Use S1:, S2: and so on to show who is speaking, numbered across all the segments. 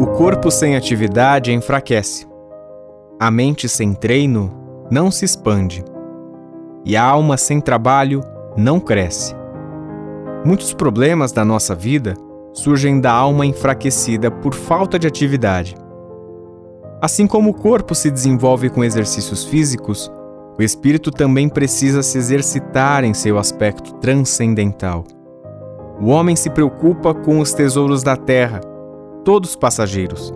S1: O corpo sem atividade enfraquece. A mente sem treino não se expande. E a alma sem trabalho não cresce. Muitos problemas da nossa vida surgem da alma enfraquecida por falta de atividade. Assim como o corpo se desenvolve com exercícios físicos, o espírito também precisa se exercitar em seu aspecto transcendental. O homem se preocupa com os tesouros da terra, todos passageiros,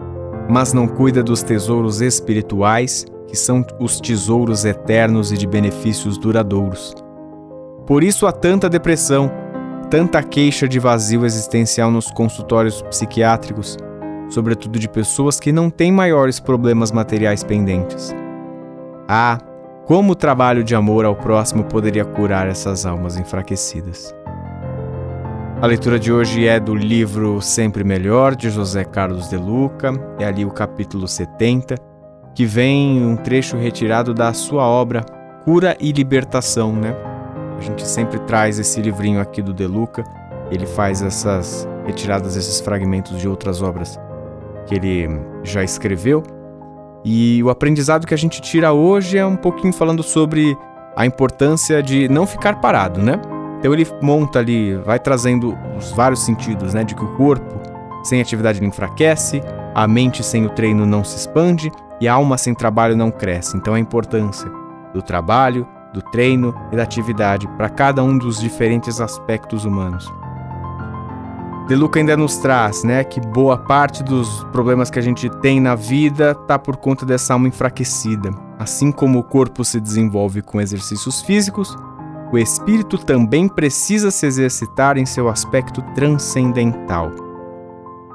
S1: mas não cuida dos tesouros espirituais, que são os tesouros eternos e de benefícios duradouros. Por isso há tanta depressão, tanta queixa de vazio existencial nos consultórios psiquiátricos, sobretudo de pessoas que não têm maiores problemas materiais pendentes. Ah, como o trabalho de amor ao próximo poderia curar essas almas enfraquecidas? A leitura de hoje é do livro Sempre Melhor, de José Carlos de Luca, é ali o capítulo 70, que vem um trecho retirado da sua obra Cura e Libertação, né? A gente sempre traz esse livrinho aqui do De Luca. Ele faz essas retiradas, esses fragmentos de outras obras que ele já escreveu. E o aprendizado que a gente tira hoje é um pouquinho falando sobre a importância de não ficar parado, né? Então ele monta ali, vai trazendo os vários sentidos, né? De que o corpo sem atividade não enfraquece, a mente sem o treino não se expande e a alma sem trabalho não cresce. Então a importância do trabalho, do treino e da atividade para cada um dos diferentes aspectos humanos. De Luca ainda nos traz, né, que boa parte dos problemas que a gente tem na vida tá por conta dessa alma enfraquecida. Assim como o corpo se desenvolve com exercícios físicos, o espírito também precisa se exercitar em seu aspecto transcendental.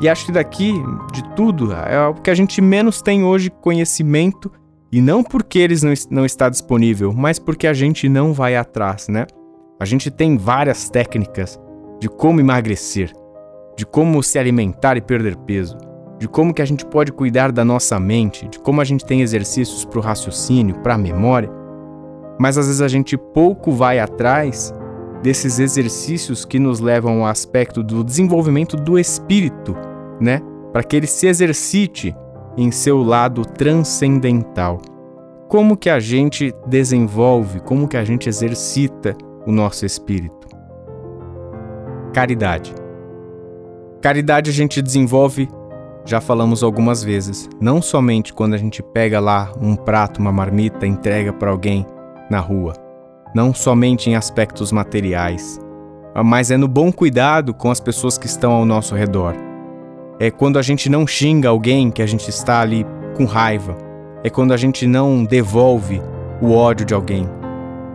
S1: E acho que daqui, de tudo, é o que a gente menos tem hoje conhecimento e não porque eles não, não está disponível, mas porque a gente não vai atrás, né? A gente tem várias técnicas de como emagrecer, de como se alimentar e perder peso, de como que a gente pode cuidar da nossa mente, de como a gente tem exercícios para o raciocínio, para a memória. Mas às vezes a gente pouco vai atrás desses exercícios que nos levam ao aspecto do desenvolvimento do espírito, né? Para que ele se exercite em seu lado transcendental. Como que a gente desenvolve, como que a gente exercita o nosso espírito? Caridade. Caridade a gente desenvolve, já falamos algumas vezes, não somente quando a gente pega lá um prato, uma marmita, entrega para alguém na rua, não somente em aspectos materiais, mas é no bom cuidado com as pessoas que estão ao nosso redor é quando a gente não xinga alguém que a gente está ali com raiva. É quando a gente não devolve o ódio de alguém.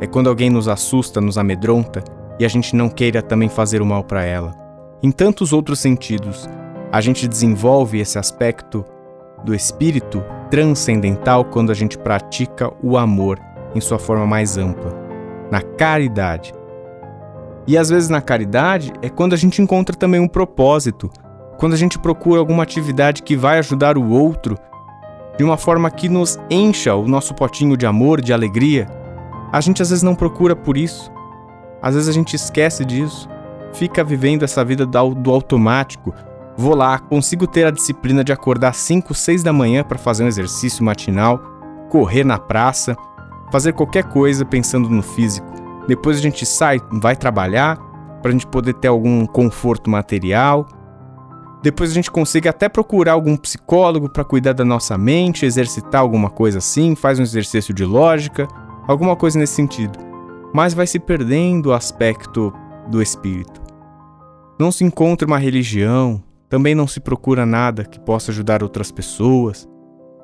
S1: É quando alguém nos assusta, nos amedronta e a gente não queira também fazer o mal para ela. Em tantos outros sentidos, a gente desenvolve esse aspecto do espírito transcendental quando a gente pratica o amor em sua forma mais ampla, na caridade. E às vezes na caridade é quando a gente encontra também um propósito, quando a gente procura alguma atividade que vai ajudar o outro de uma forma que nos encha o nosso potinho de amor, de alegria, a gente às vezes não procura por isso. Às vezes a gente esquece disso, fica vivendo essa vida do automático. Vou lá, consigo ter a disciplina de acordar 5, 6 da manhã para fazer um exercício matinal, correr na praça, fazer qualquer coisa pensando no físico. Depois a gente sai, vai trabalhar para a gente poder ter algum conforto material, depois a gente consiga até procurar algum psicólogo para cuidar da nossa mente, exercitar alguma coisa assim, faz um exercício de lógica, alguma coisa nesse sentido. Mas vai se perdendo o aspecto do espírito. Não se encontra uma religião, também não se procura nada que possa ajudar outras pessoas,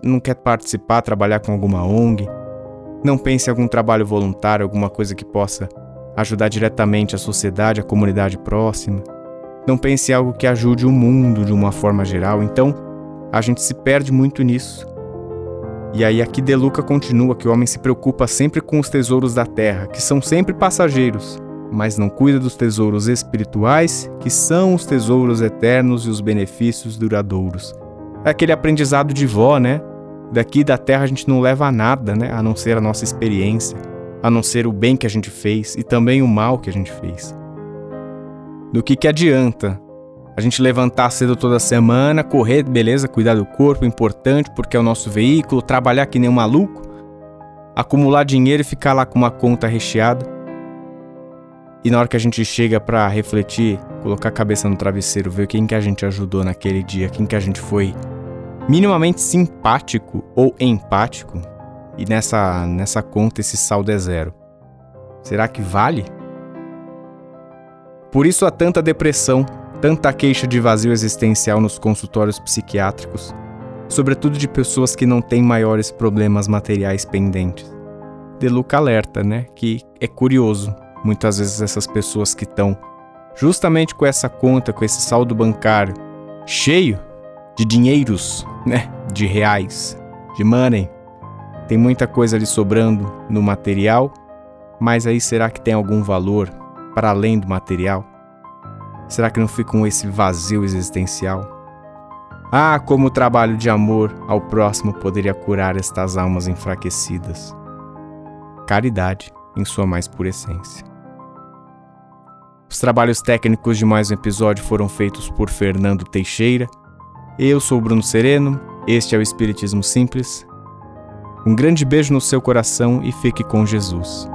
S1: não quer participar, trabalhar com alguma ONG, não pense em algum trabalho voluntário, alguma coisa que possa ajudar diretamente a sociedade, a comunidade próxima não pense em algo que ajude o mundo de uma forma geral. Então, a gente se perde muito nisso. E aí aqui De Luca continua que o homem se preocupa sempre com os tesouros da terra, que são sempre passageiros, mas não cuida dos tesouros espirituais, que são os tesouros eternos e os benefícios duradouros. É aquele aprendizado de vó, né? Daqui da terra a gente não leva nada, né? A não ser a nossa experiência, a não ser o bem que a gente fez e também o mal que a gente fez. Do que, que adianta A gente levantar cedo toda semana, correr, beleza, cuidar do corpo, importante porque é o nosso veículo, trabalhar que nem um maluco, acumular dinheiro e ficar lá com uma conta recheada. E na hora que a gente chega para refletir, colocar a cabeça no travesseiro, ver quem que a gente ajudou naquele dia, quem que a gente foi minimamente simpático ou empático, e nessa, nessa conta esse saldo é zero. Será que vale? Por isso há tanta depressão, tanta queixa de vazio existencial nos consultórios psiquiátricos, sobretudo de pessoas que não têm maiores problemas materiais pendentes. De Luca alerta, né, que é curioso, muitas vezes essas pessoas que estão justamente com essa conta, com esse saldo bancário cheio de dinheiros, né, de reais, de money, tem muita coisa ali sobrando no material, mas aí será que tem algum valor para além do material? Será que não fica com esse vazio existencial? Ah, como o trabalho de amor ao próximo poderia curar estas almas enfraquecidas. Caridade em sua mais pura essência. Os trabalhos técnicos de mais um episódio foram feitos por Fernando Teixeira. Eu sou Bruno Sereno, este é o Espiritismo Simples um grande beijo no seu coração e fique com Jesus.